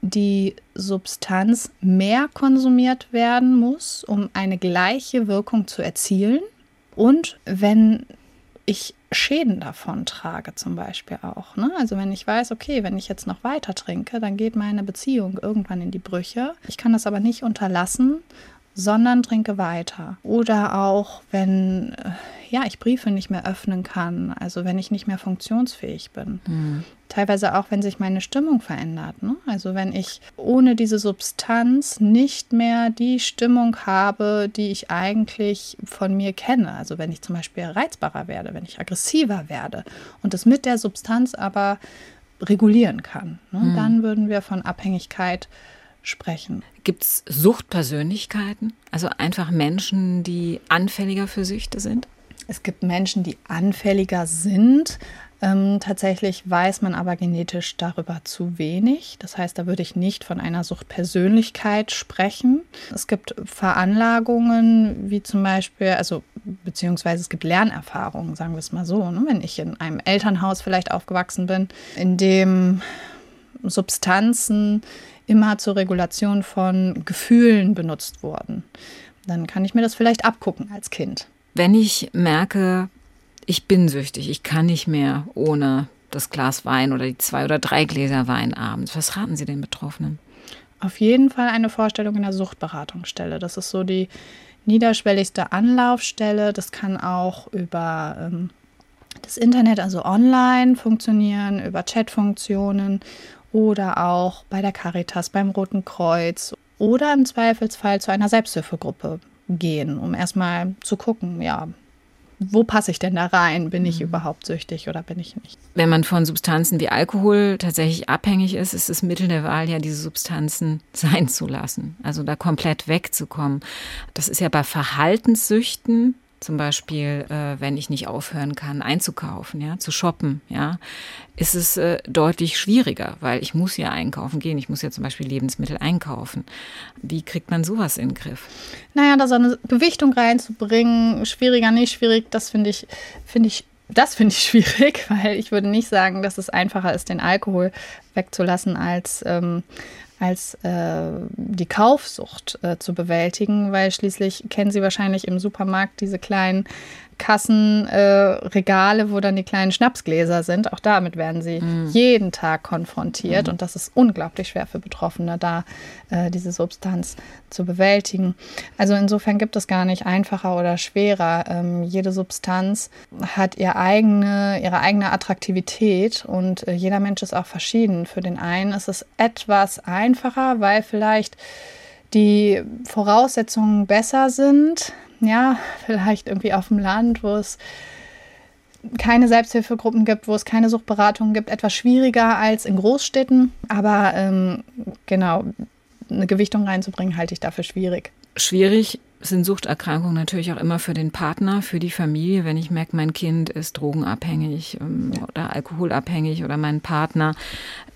die Substanz mehr konsumiert werden muss, um eine gleiche Wirkung zu erzielen. Und wenn ich Schäden davon trage, zum Beispiel auch. Ne? Also wenn ich weiß, okay, wenn ich jetzt noch weiter trinke, dann geht meine Beziehung irgendwann in die Brüche. Ich kann das aber nicht unterlassen, sondern trinke weiter. Oder auch, wenn äh, ja, ich Briefe nicht mehr öffnen kann, also wenn ich nicht mehr funktionsfähig bin. Mhm. Teilweise auch, wenn sich meine Stimmung verändert. Ne? Also wenn ich ohne diese Substanz nicht mehr die Stimmung habe, die ich eigentlich von mir kenne. Also wenn ich zum Beispiel reizbarer werde, wenn ich aggressiver werde und es mit der Substanz aber regulieren kann, ne? mhm. dann würden wir von Abhängigkeit sprechen. Gibt es Suchtpersönlichkeiten? Also einfach Menschen, die anfälliger für Süchte sind? Es gibt Menschen, die anfälliger sind. Ähm, tatsächlich weiß man aber genetisch darüber zu wenig. Das heißt, da würde ich nicht von einer Suchtpersönlichkeit sprechen. Es gibt Veranlagungen, wie zum Beispiel, also beziehungsweise es gibt Lernerfahrungen, sagen wir es mal so. Ne? Wenn ich in einem Elternhaus vielleicht aufgewachsen bin, in dem Substanzen immer zur Regulation von Gefühlen benutzt wurden, dann kann ich mir das vielleicht abgucken als Kind. Wenn ich merke, ich bin süchtig, ich kann nicht mehr ohne das Glas Wein oder die zwei oder drei Gläser Wein abends. Was raten Sie den Betroffenen? Auf jeden Fall eine Vorstellung in der Suchtberatungsstelle. Das ist so die niederschwelligste Anlaufstelle. Das kann auch über ähm, das Internet, also online funktionieren, über Chatfunktionen oder auch bei der Caritas, beim Roten Kreuz oder im Zweifelsfall zu einer Selbsthilfegruppe gehen, um erstmal zu gucken, ja, wo passe ich denn da rein? Bin ich mhm. überhaupt süchtig oder bin ich nicht? Wenn man von Substanzen wie Alkohol tatsächlich abhängig ist, ist das Mittel der Wahl ja, diese Substanzen sein zu lassen. Also da komplett wegzukommen. Das ist ja bei Verhaltenssüchten zum Beispiel, äh, wenn ich nicht aufhören kann, einzukaufen, ja, zu shoppen, ja, ist es äh, deutlich schwieriger, weil ich muss ja einkaufen gehen. Ich muss ja zum Beispiel Lebensmittel einkaufen. Wie kriegt man sowas in den Griff? Naja, da so eine Gewichtung reinzubringen, schwieriger, nicht schwierig, das finde ich, finde ich das finde ich schwierig, weil ich würde nicht sagen, dass es einfacher ist, den Alkohol wegzulassen, als, ähm, als äh, die Kaufsucht äh, zu bewältigen, weil schließlich kennen Sie wahrscheinlich im Supermarkt diese kleinen Kassenregale, äh, wo dann die kleinen Schnapsgläser sind. Auch damit werden sie mhm. jeden Tag konfrontiert. Mhm. Und das ist unglaublich schwer für Betroffene, da äh, diese Substanz zu bewältigen. Also insofern gibt es gar nicht einfacher oder schwerer. Ähm, jede Substanz hat ihr eigene, ihre eigene Attraktivität und äh, jeder Mensch ist auch verschieden. Für den einen ist es etwas einfacher, weil vielleicht die Voraussetzungen besser sind ja, vielleicht irgendwie auf dem Land, wo es keine Selbsthilfegruppen gibt, wo es keine Suchtberatungen gibt, etwas schwieriger als in Großstädten. Aber ähm, genau, eine Gewichtung reinzubringen, halte ich dafür schwierig. Schwierig sind Suchterkrankungen natürlich auch immer für den Partner, für die Familie. Wenn ich merke, mein Kind ist drogenabhängig ähm, oder alkoholabhängig oder mein Partner,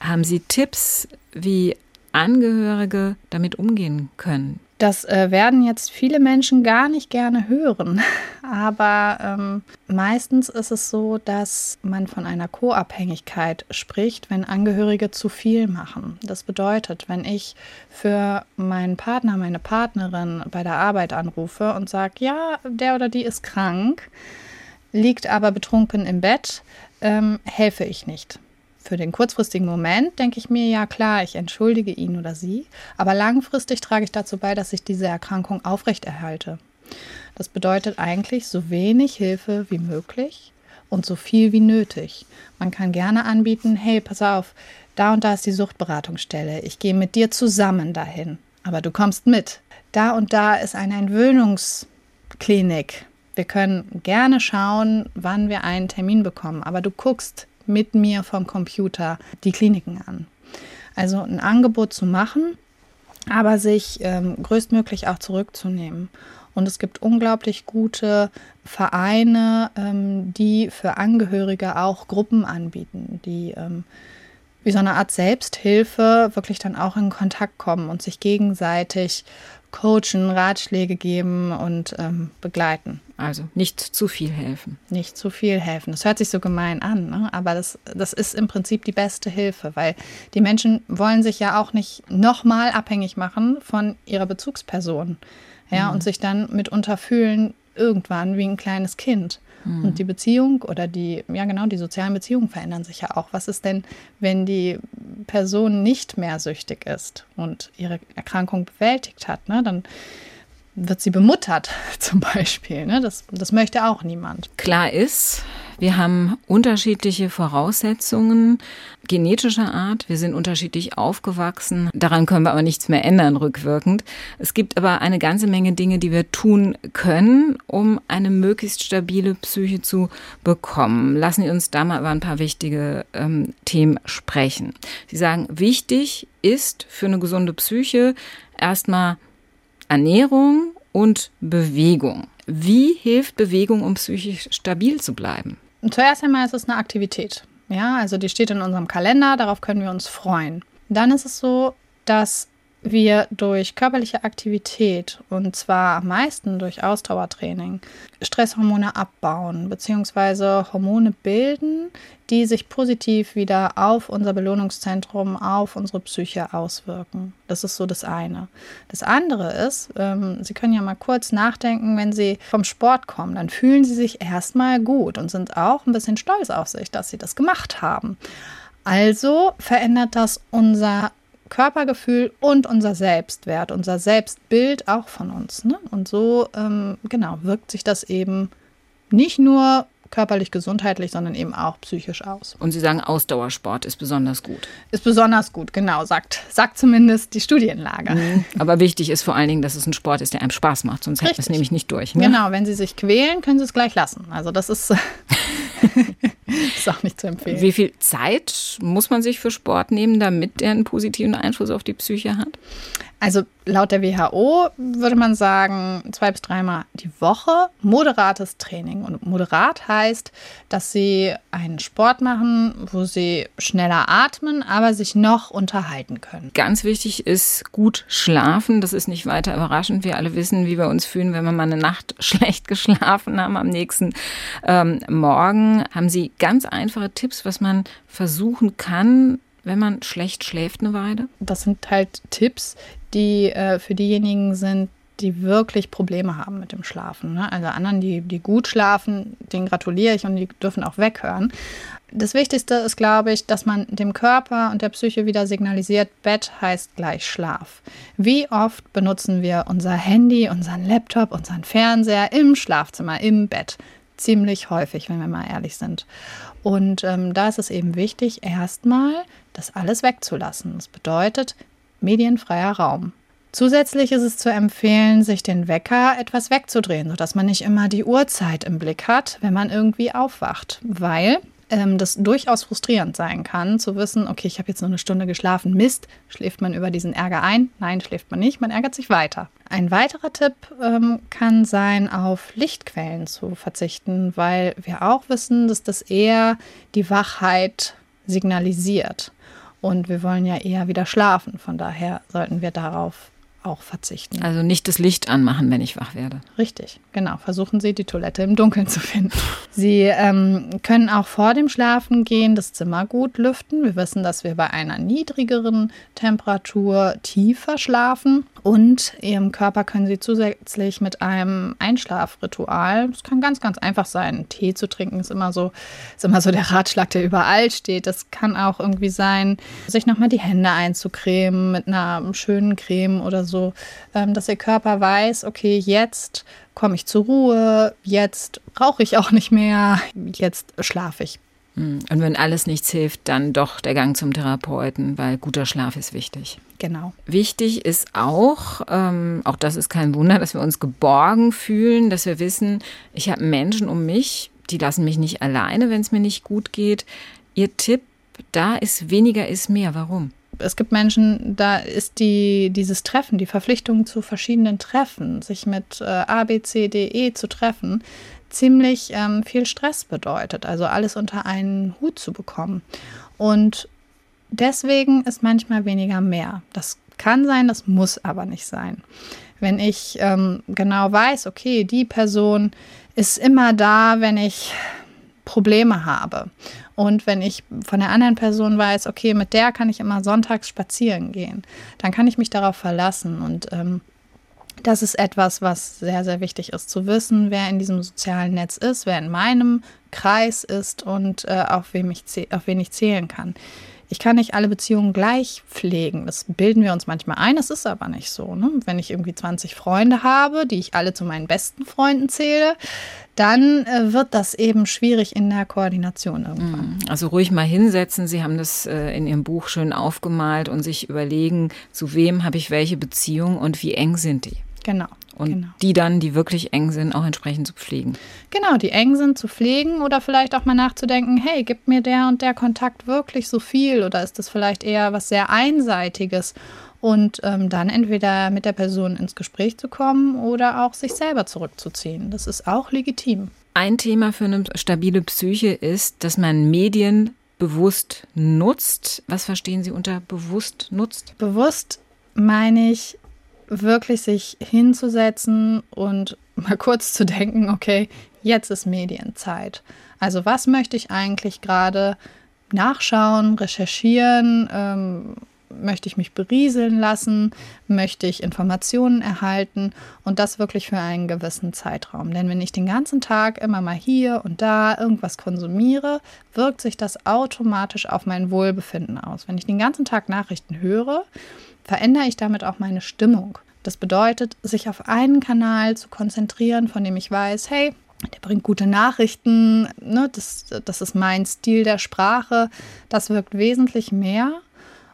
haben Sie Tipps, wie Angehörige damit umgehen können? Das äh, werden jetzt viele Menschen gar nicht gerne hören. Aber ähm, meistens ist es so, dass man von einer Co-Abhängigkeit spricht, wenn Angehörige zu viel machen. Das bedeutet, wenn ich für meinen Partner, meine Partnerin bei der Arbeit anrufe und sage, ja, der oder die ist krank, liegt aber betrunken im Bett, ähm, helfe ich nicht für den kurzfristigen Moment denke ich mir, ja klar, ich entschuldige ihn oder sie, aber langfristig trage ich dazu bei, dass ich diese Erkrankung aufrechterhalte. Das bedeutet eigentlich so wenig Hilfe wie möglich und so viel wie nötig. Man kann gerne anbieten, hey, pass auf, da und da ist die Suchtberatungsstelle, ich gehe mit dir zusammen dahin, aber du kommst mit. Da und da ist eine Entwöhnungsklinik. Wir können gerne schauen, wann wir einen Termin bekommen, aber du guckst, mit mir vom Computer die Kliniken an. Also ein Angebot zu machen, aber sich ähm, größtmöglich auch zurückzunehmen. Und es gibt unglaublich gute Vereine, ähm, die für Angehörige auch Gruppen anbieten, die ähm, wie so eine Art Selbsthilfe wirklich dann auch in Kontakt kommen und sich gegenseitig coachen, Ratschläge geben und ähm, begleiten. Also nicht zu viel helfen. Nicht zu viel helfen. Das hört sich so gemein an, ne? aber das, das ist im Prinzip die beste Hilfe, weil die Menschen wollen sich ja auch nicht nochmal abhängig machen von ihrer Bezugsperson. Ja, mhm. und sich dann mitunter fühlen irgendwann wie ein kleines Kind. Mhm. Und die Beziehung oder die, ja genau, die sozialen Beziehungen verändern sich ja auch. Was ist denn, wenn die Person nicht mehr süchtig ist und ihre Erkrankung bewältigt hat? Ne? Dann wird sie bemuttert zum Beispiel. Ne? Das, das möchte auch niemand. Klar ist, wir haben unterschiedliche Voraussetzungen genetischer Art. Wir sind unterschiedlich aufgewachsen. Daran können wir aber nichts mehr ändern rückwirkend. Es gibt aber eine ganze Menge Dinge, die wir tun können, um eine möglichst stabile Psyche zu bekommen. Lassen Sie uns da mal über ein paar wichtige ähm, Themen sprechen. Sie sagen, wichtig ist für eine gesunde Psyche erstmal Ernährung und Bewegung. Wie hilft Bewegung, um psychisch stabil zu bleiben? Zuerst einmal ist es eine Aktivität. Ja, also die steht in unserem Kalender, darauf können wir uns freuen. Dann ist es so, dass wir durch körperliche Aktivität und zwar am meisten durch Ausdauertraining Stresshormone abbauen bzw. Hormone bilden, die sich positiv wieder auf unser Belohnungszentrum, auf unsere Psyche auswirken. Das ist so das eine. Das andere ist, ähm, Sie können ja mal kurz nachdenken, wenn Sie vom Sport kommen, dann fühlen Sie sich erstmal gut und sind auch ein bisschen stolz auf sich, dass Sie das gemacht haben. Also verändert das unser Körpergefühl und unser Selbstwert, unser Selbstbild auch von uns. Ne? Und so, ähm, genau, wirkt sich das eben nicht nur körperlich, gesundheitlich, sondern eben auch psychisch aus. Und Sie sagen, Ausdauersport ist besonders gut. Ist besonders gut, genau, sagt, sagt zumindest die Studienlage. Mhm. Aber wichtig ist vor allen Dingen, dass es ein Sport ist, der einem Spaß macht, sonst hält es nämlich nicht durch. Ne? Genau, wenn Sie sich quälen, können Sie es gleich lassen. Also das ist ist auch nicht zu empfehlen. Wie viel Zeit muss man sich für Sport nehmen, damit er einen positiven Einfluss auf die Psyche hat? Also laut der WHO würde man sagen, zwei bis dreimal die Woche moderates Training. Und moderat heißt, dass sie einen Sport machen, wo sie schneller atmen, aber sich noch unterhalten können. Ganz wichtig ist gut schlafen. Das ist nicht weiter überraschend. Wir alle wissen, wie wir uns fühlen, wenn wir mal eine Nacht schlecht geschlafen haben. Am nächsten ähm, Morgen haben Sie ganz einfache Tipps, was man versuchen kann, wenn man schlecht schläft eine Weile? Das sind halt Tipps, die äh, für diejenigen sind, die wirklich Probleme haben mit dem Schlafen. Ne? Also anderen, die, die gut schlafen, denen gratuliere ich und die dürfen auch weghören. Das Wichtigste ist, glaube ich, dass man dem Körper und der Psyche wieder signalisiert, Bett heißt gleich Schlaf. Wie oft benutzen wir unser Handy, unseren Laptop, unseren Fernseher im Schlafzimmer, im Bett? Ziemlich häufig, wenn wir mal ehrlich sind. Und ähm, da ist es eben wichtig, erstmal das alles wegzulassen. Das bedeutet, medienfreier Raum. Zusätzlich ist es zu empfehlen, sich den Wecker etwas wegzudrehen, sodass man nicht immer die Uhrzeit im Blick hat, wenn man irgendwie aufwacht, weil ähm, das durchaus frustrierend sein kann, zu wissen, okay, ich habe jetzt nur eine Stunde geschlafen, Mist, schläft man über diesen Ärger ein? Nein, schläft man nicht, man ärgert sich weiter. Ein weiterer Tipp ähm, kann sein, auf Lichtquellen zu verzichten, weil wir auch wissen, dass das eher die Wachheit signalisiert. Und wir wollen ja eher wieder schlafen. Von daher sollten wir darauf auch verzichten. Also nicht das Licht anmachen, wenn ich wach werde. Richtig, genau. Versuchen Sie, die Toilette im Dunkeln zu finden. Sie ähm, können auch vor dem Schlafengehen das Zimmer gut lüften. Wir wissen, dass wir bei einer niedrigeren Temperatur tiefer schlafen. Und Ihrem Körper können Sie zusätzlich mit einem Einschlafritual, das kann ganz, ganz einfach sein, Tee zu trinken ist immer so, ist immer so der Ratschlag, der überall steht. Das kann auch irgendwie sein, sich nochmal die Hände einzucremen mit einer schönen Creme oder so ähm, dass der Körper weiß, okay, jetzt komme ich zur Ruhe, jetzt brauche ich auch nicht mehr, jetzt schlafe ich. Hm. Und wenn alles nichts hilft, dann doch der Gang zum Therapeuten, weil guter Schlaf ist wichtig. Genau. Wichtig ist auch, ähm, auch das ist kein Wunder, dass wir uns geborgen fühlen, dass wir wissen, ich habe Menschen um mich, die lassen mich nicht alleine, wenn es mir nicht gut geht. Ihr Tipp, da ist weniger ist mehr. Warum? es gibt Menschen, da ist die, dieses Treffen, die Verpflichtung zu verschiedenen Treffen, sich mit äh, A, B, C, D, E zu treffen, ziemlich ähm, viel Stress bedeutet, also alles unter einen Hut zu bekommen. Und deswegen ist manchmal weniger mehr. Das kann sein, das muss aber nicht sein. Wenn ich ähm, genau weiß, okay, die Person ist immer da, wenn ich Probleme habe. Und wenn ich von der anderen Person weiß, okay, mit der kann ich immer sonntags spazieren gehen, dann kann ich mich darauf verlassen. Und ähm, das ist etwas, was sehr, sehr wichtig ist, zu wissen, wer in diesem sozialen Netz ist, wer in meinem Kreis ist und äh, auf, wem ich auf wen ich zählen kann. Ich kann nicht alle Beziehungen gleich pflegen. Das bilden wir uns manchmal ein, es ist aber nicht so. Ne? Wenn ich irgendwie 20 Freunde habe, die ich alle zu meinen besten Freunden zähle, dann äh, wird das eben schwierig in der Koordination irgendwann. Mhm. Also ruhig mal hinsetzen. Sie haben das äh, in Ihrem Buch schön aufgemalt und sich überlegen, zu wem habe ich welche Beziehung und wie eng sind die. Genau. Und genau. die dann, die wirklich eng sind, auch entsprechend zu pflegen. Genau, die eng sind zu pflegen oder vielleicht auch mal nachzudenken, hey, gibt mir der und der Kontakt wirklich so viel oder ist das vielleicht eher was sehr Einseitiges? Und ähm, dann entweder mit der Person ins Gespräch zu kommen oder auch sich selber zurückzuziehen. Das ist auch legitim. Ein Thema für eine stabile Psyche ist, dass man Medien bewusst nutzt. Was verstehen Sie unter bewusst nutzt? Bewusst meine ich wirklich sich hinzusetzen und mal kurz zu denken, okay, jetzt ist Medienzeit. Also was möchte ich eigentlich gerade nachschauen, recherchieren? Ähm, möchte ich mich berieseln lassen? Möchte ich Informationen erhalten? Und das wirklich für einen gewissen Zeitraum. Denn wenn ich den ganzen Tag immer mal hier und da irgendwas konsumiere, wirkt sich das automatisch auf mein Wohlbefinden aus. Wenn ich den ganzen Tag Nachrichten höre, verändere ich damit auch meine Stimmung. Das bedeutet, sich auf einen Kanal zu konzentrieren, von dem ich weiß, hey, der bringt gute Nachrichten, ne, das, das ist mein Stil der Sprache. Das wirkt wesentlich mehr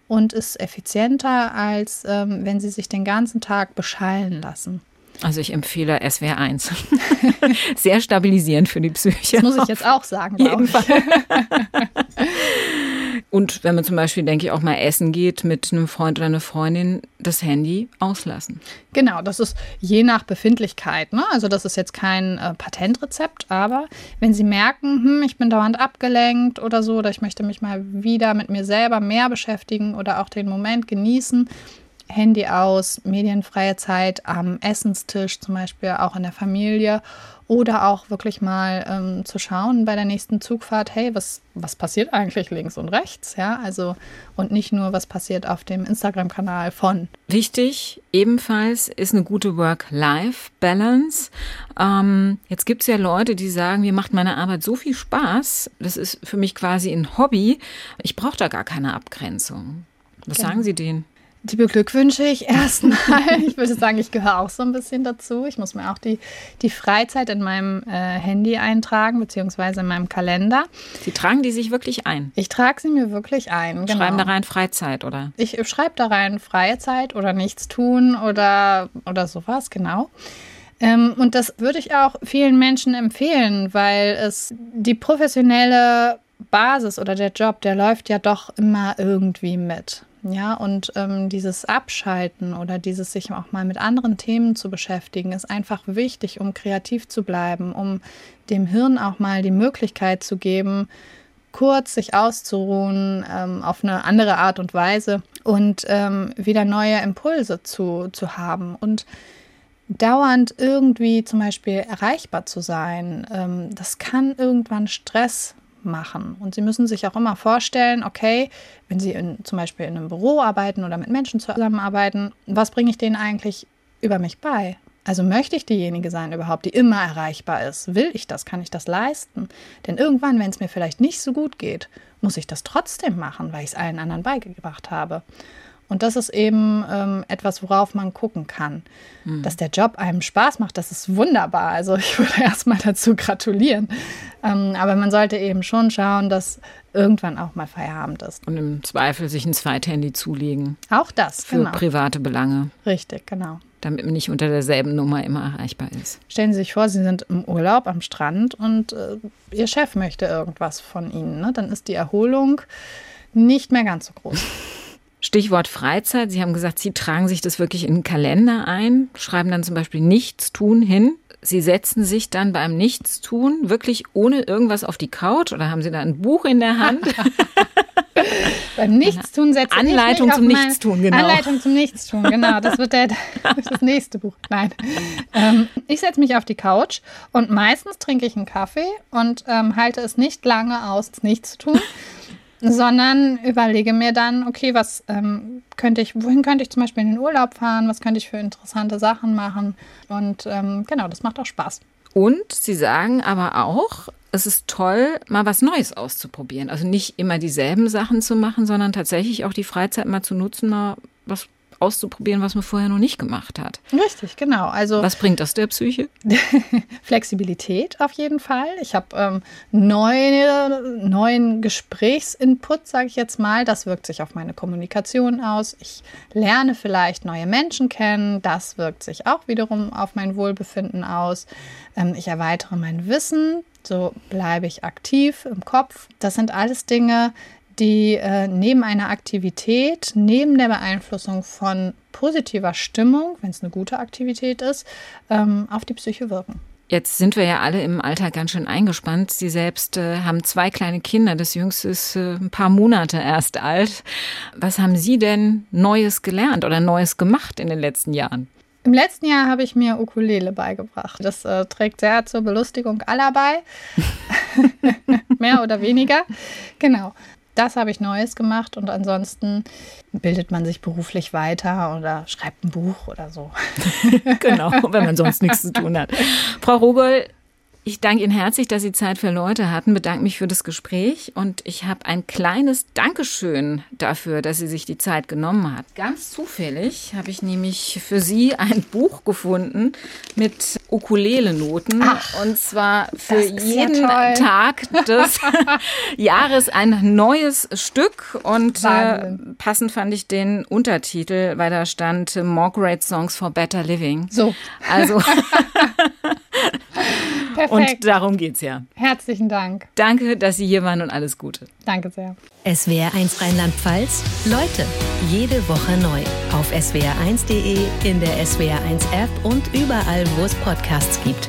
und ist effizienter, als ähm, wenn sie sich den ganzen Tag beschallen lassen. Also ich empfehle SWR 1. Sehr stabilisierend für die Psyche. Das muss ich jetzt auch sagen. Jedenfalls. Und wenn man zum Beispiel, denke ich, auch mal essen geht mit einem Freund oder einer Freundin, das Handy auslassen. Genau, das ist je nach Befindlichkeit. Ne? Also das ist jetzt kein äh, Patentrezept, aber wenn Sie merken, hm, ich bin dauernd abgelenkt oder so, oder ich möchte mich mal wieder mit mir selber mehr beschäftigen oder auch den Moment genießen, Handy aus, medienfreie Zeit am Essenstisch, zum Beispiel auch in der Familie oder auch wirklich mal ähm, zu schauen bei der nächsten Zugfahrt, hey, was, was passiert eigentlich links und rechts? Ja, also und nicht nur, was passiert auf dem Instagram-Kanal von. Wichtig ebenfalls ist eine gute Work-Life-Balance. Ähm, jetzt gibt es ja Leute, die sagen, mir macht meine Arbeit so viel Spaß, das ist für mich quasi ein Hobby, ich brauche da gar keine Abgrenzung. Was genau. sagen Sie denen? Die beglückwünsche ich erstmal. Ich würde sagen, ich gehöre auch so ein bisschen dazu. Ich muss mir auch die, die Freizeit in meinem äh, Handy eintragen, beziehungsweise in meinem Kalender. Sie tragen die sich wirklich ein? Ich trage sie mir wirklich ein. Genau. Schreiben da rein Freizeit, oder? Ich schreibe da rein freie Zeit oder nichts tun oder, oder sowas, genau. Ähm, und das würde ich auch vielen Menschen empfehlen, weil es die professionelle Basis oder der Job, der läuft ja doch immer irgendwie mit. Ja, und ähm, dieses Abschalten oder dieses sich auch mal mit anderen Themen zu beschäftigen, ist einfach wichtig, um kreativ zu bleiben, um dem Hirn auch mal die Möglichkeit zu geben, kurz sich auszuruhen ähm, auf eine andere Art und Weise und ähm, wieder neue Impulse zu, zu haben. Und dauernd irgendwie zum Beispiel erreichbar zu sein, ähm, das kann irgendwann Stress machen. Und Sie müssen sich auch immer vorstellen, okay, wenn Sie in, zum Beispiel in einem Büro arbeiten oder mit Menschen zusammenarbeiten, was bringe ich denen eigentlich über mich bei? Also möchte ich diejenige sein überhaupt, die immer erreichbar ist? Will ich das? Kann ich das leisten? Denn irgendwann, wenn es mir vielleicht nicht so gut geht, muss ich das trotzdem machen, weil ich es allen anderen beigebracht habe. Und das ist eben ähm, etwas, worauf man gucken kann. Mhm. Dass der Job einem Spaß macht, das ist wunderbar. Also ich würde erstmal dazu gratulieren. Ähm, aber man sollte eben schon schauen, dass irgendwann auch mal Feierabend ist. Und im Zweifel sich ein Zweithandy zulegen. Auch das, Für genau. private Belange. Richtig, genau. Damit man nicht unter derselben Nummer immer erreichbar ist. Stellen Sie sich vor, Sie sind im Urlaub am Strand und äh, Ihr Chef möchte irgendwas von Ihnen. Ne? Dann ist die Erholung nicht mehr ganz so groß. Stichwort Freizeit. Sie haben gesagt, Sie tragen sich das wirklich in den Kalender ein, schreiben dann zum Beispiel Nichtstun hin. Sie setzen sich dann beim Nichtstun wirklich ohne irgendwas auf die Couch oder haben Sie da ein Buch in der Hand? beim Nichtstun setze Anleitung ich zum Nichtstun, genau. Anleitung zum Nichtstun, genau. Das wird der, das nächste Buch. Nein. Ähm, ich setze mich auf die Couch und meistens trinke ich einen Kaffee und ähm, halte es nicht lange aus, nichts zu tun sondern überlege mir dann, okay, was ähm, könnte ich, wohin könnte ich zum Beispiel in den Urlaub fahren, was könnte ich für interessante Sachen machen und ähm, genau, das macht auch Spaß. Und Sie sagen aber auch, es ist toll, mal was Neues auszuprobieren. Also nicht immer dieselben Sachen zu machen, sondern tatsächlich auch die Freizeit mal zu nutzen, mal was auszuprobieren, was man vorher noch nicht gemacht hat. Richtig, genau. Also was bringt das der Psyche? Flexibilität auf jeden Fall. Ich habe ähm, neue, neuen Gesprächsinput, sage ich jetzt mal. Das wirkt sich auf meine Kommunikation aus. Ich lerne vielleicht neue Menschen kennen. Das wirkt sich auch wiederum auf mein Wohlbefinden aus. Ähm, ich erweitere mein Wissen. So bleibe ich aktiv im Kopf. Das sind alles Dinge, die äh, neben einer Aktivität, neben der Beeinflussung von positiver Stimmung, wenn es eine gute Aktivität ist, ähm, auf die Psyche wirken. Jetzt sind wir ja alle im Alltag ganz schön eingespannt. Sie selbst äh, haben zwei kleine Kinder. Das jüngste ist äh, ein paar Monate erst alt. Was haben Sie denn Neues gelernt oder Neues gemacht in den letzten Jahren? Im letzten Jahr habe ich mir Ukulele beigebracht. Das äh, trägt sehr zur Belustigung aller bei. Mehr oder weniger. Genau. Das habe ich Neues gemacht und ansonsten bildet man sich beruflich weiter oder schreibt ein Buch oder so. genau, wenn man sonst nichts zu tun hat. Frau Rogol, ich danke Ihnen herzlich, dass Sie Zeit für Leute hatten, bedanke mich für das Gespräch und ich habe ein kleines Dankeschön dafür, dass Sie sich die Zeit genommen hat. Ganz zufällig habe ich nämlich für Sie ein Buch gefunden mit Ukulele-Noten und zwar für jeden ja Tag des Jahres ein neues Stück und äh, passend fand ich den Untertitel, weil da stand More Great Songs for Better Living. So. Also Perfekt. Und darum geht's ja. Herzlichen Dank. Danke, dass Sie hier waren und alles Gute. Danke sehr. SWR1 Rheinland-Pfalz. Leute, jede Woche neu. Auf swr1.de, in der SWR1 App und überall, wo es Podcasts gibt.